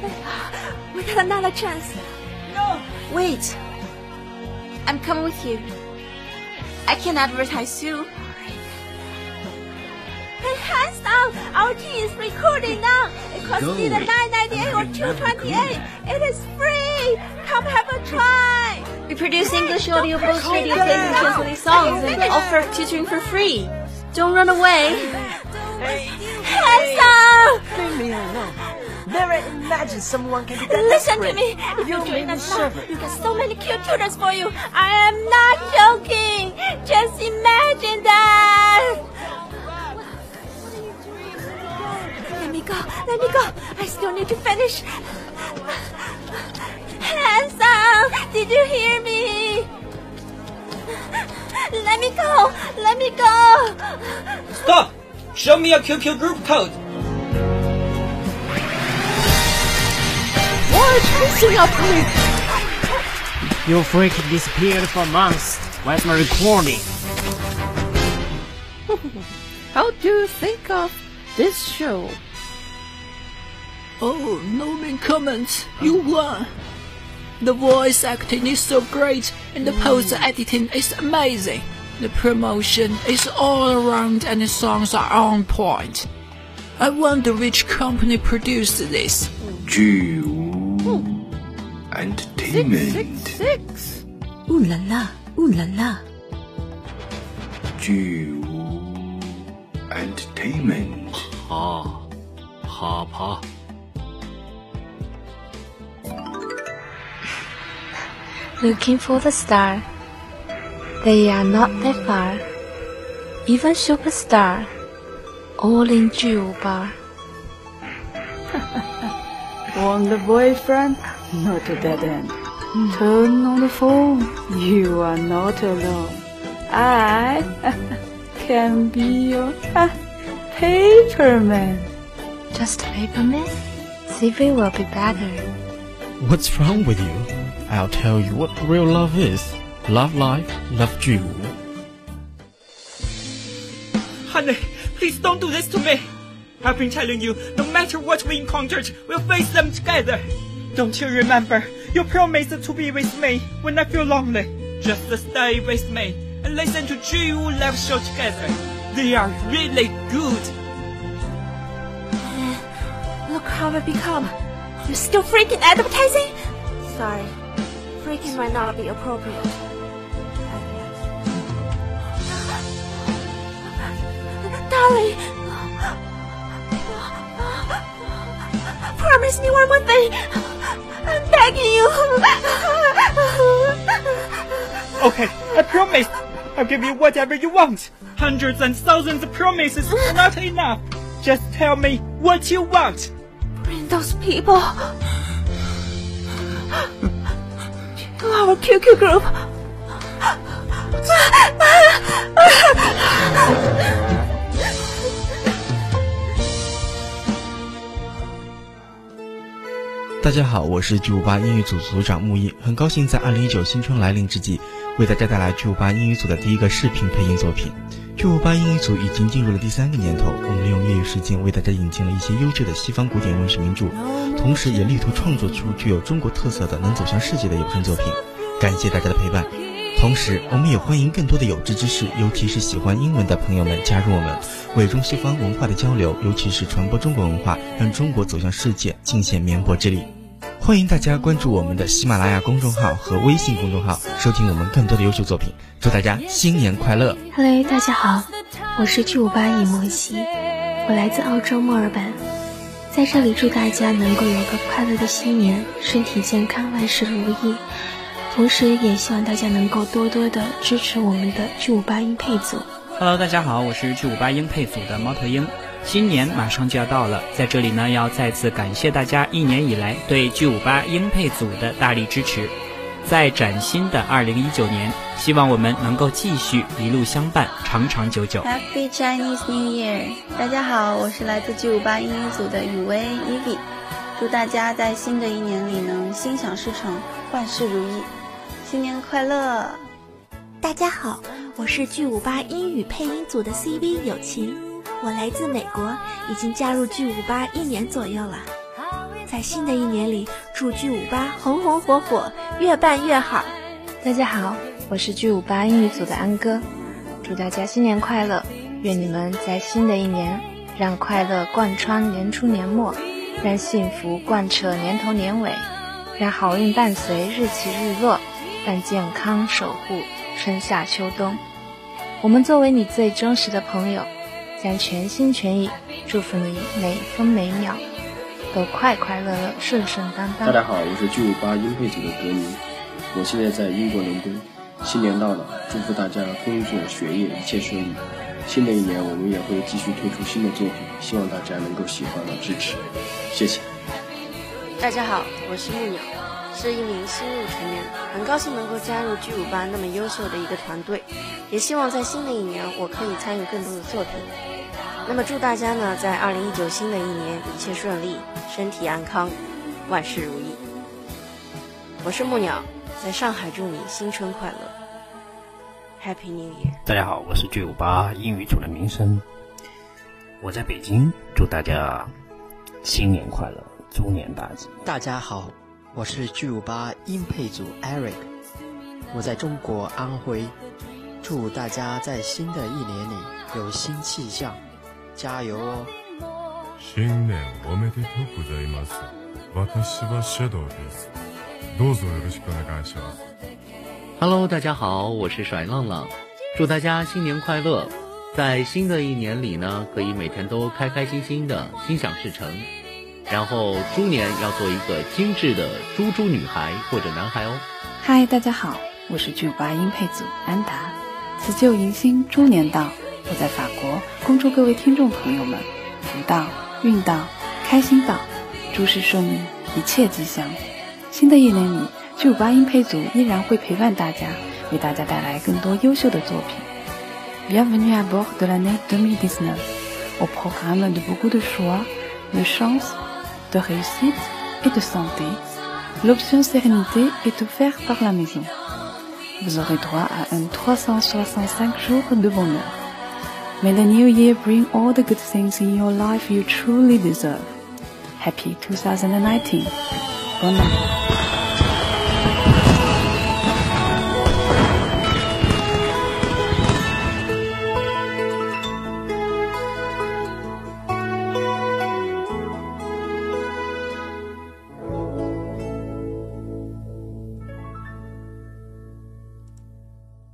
newcomer. We got another chance. No. Wait. I'm coming with you. I can advertise you. Hey, hands down! Our tea is recording now. It costs Go either 9.98 or 2.28. It is free. Come have a try. We produce English audio books, radio plays, and translated songs, and offer tutoring for free. Don't run away. Hands up! Leave me alone. Never imagine someone can be that Listen to me. If you You join made me us now, servant. you get so many cute tutors for you. I am not joking. Just imagine that. Let me go. Let me go. I still need to finish. Handsome, did you hear me? Let me go. Let me go. Stop! Show me your QQ group code. Are you chasing after me? Your freak disappeared for months. Where's my recording? How do you think of this show? Oh, no main comments. You won. The voice acting is so great, and the post hmm. editing is amazing. The promotion is all around, and the songs are on point. I wonder which company produced this. 巨无 Six, six, six. Ooh la la, ooh la la. Jew entertainment. Ha, ha, ha. Looking for the star. They are not that far. Even superstar. All in jewel bar. Want the boyfriend? Not a dead end. Turn on the phone. You are not alone. I can be your paperman. Just a paperman? CV will be better. What's wrong with you? I'll tell you what real love is. Love life, love you. Honey, please don't do this to me. I've been telling you, no matter what we encountered, we'll face them together. Don't you remember? You promised to be with me when I feel lonely. Just stay with me and listen to Ju Love Show together. They are really good. Uh, look how I've become. You're still freaking advertising? Sorry. Freaking might not be appropriate. Darling! Promise me one more thing! I'm begging you! Okay, I promise. I'll give you whatever you want. Hundreds and thousands of promises are not enough. Just tell me what you want. Bring those people to our QQ group. 大家好，我是巨无霸英语组组长木一，很高兴在二零一九新春来临之际，为大家带来巨无霸英语组的第一个视频配音作品。巨无霸英语组已经进入了第三个年头，我们利用业余时间为大家引进了一些优秀的西方古典文学名著，同时也力图创作出具有中国特色的能走向世界的有声作品。感谢大家的陪伴。同时，我们也欢迎更多的有志之士，尤其是喜欢英文的朋友们加入我们，为中西方文化的交流，尤其是传播中国文化，让中国走向世界，尽显绵薄之力。欢迎大家关注我们的喜马拉雅公众号和微信公众号，收听我们更多的优秀作品。祝大家新年快乐！Hello，大家好，我是巨无霸尹莫西，我来自澳洲墨尔本，在这里祝大家能够有个快乐的新年，身体健康，万事如意。同时，也希望大家能够多多的支持我们的巨无霸音配组。Hello，大家好，我是巨五八音配组的猫头鹰。新年马上就要到了，在这里呢，要再次感谢大家一年以来对巨五八音配组的大力支持。在崭新的2019年，希望我们能够继续一路相伴，长长久久。Happy Chinese New Year！大家好，我是来自巨五八英语组的雨薇 Evie，祝大家在新的一年里能心想事成，万事如意，新年快乐！大家好，我是巨五八英语配音组的 CV 友情，我来自美国，已经加入巨五八一年左右了。在新的一年里祝巨五八红红火火，越办越好。大家好，我是巨五八英语组的安哥，祝大家新年快乐！愿你们在新的一年，让快乐贯穿年初年末，让幸福贯彻年头年尾，让好运伴随日起日落，让健康守护春夏秋冬。我们作为你最忠实的朋友，将全心全意祝福你每分每秒都快快乐乐、顺顺当当。大家好，我是巨无霸音配组的格尼，我现在在英国伦敦。新年到了，祝福大家工作学业一切顺利。新的一年，我们也会继续推出新的作品，希望大家能够喜欢和支持。谢谢。大家好，我是木鸟，是一名新入成员，很高兴能够加入巨五八那么优秀的一个团队，也希望在新的一年我可以参与更多的作品。那么祝大家呢，在二零一九新的一年一切顺利，身体安康，万事如意。我是木鸟。在上海祝你新春快乐，Happy New Year！大家好，我是巨五八英语组的民生，我在北京，祝大家新年快乐，猪年大吉！大家好，我是巨五八音配组 Eric，我在中国安徽，祝大家在新的一年里有新气象，加油哦！新年おめでとうございます。私はシャドウです。Hello，大家好，我是甩浪浪，祝大家新年快乐，在新的一年里呢，可以每天都开开心心的，心想事成， 然后猪年要做一个精致的猪猪女孩或者男孩哦。嗨，大家好，我是巨八音配组安达，辞旧迎新，猪年到，我在法国，恭祝各位听众朋友们福到、运到、开心到，诸事顺利，一切吉祥。新的一年里，巨五八音配组依然会陪伴大家，为大家带来更多优秀的作品。Bienvenue à bord de l'année 2019. Au programme de beaucoup de choix, de chance, de réussite et de santé, l'option sérénité est offerte par la maison. Vous aurez droit à un 365 jours de bonheur. May the new year bring all the good things in your life you truly deserve. Happy 2019. Bonne année.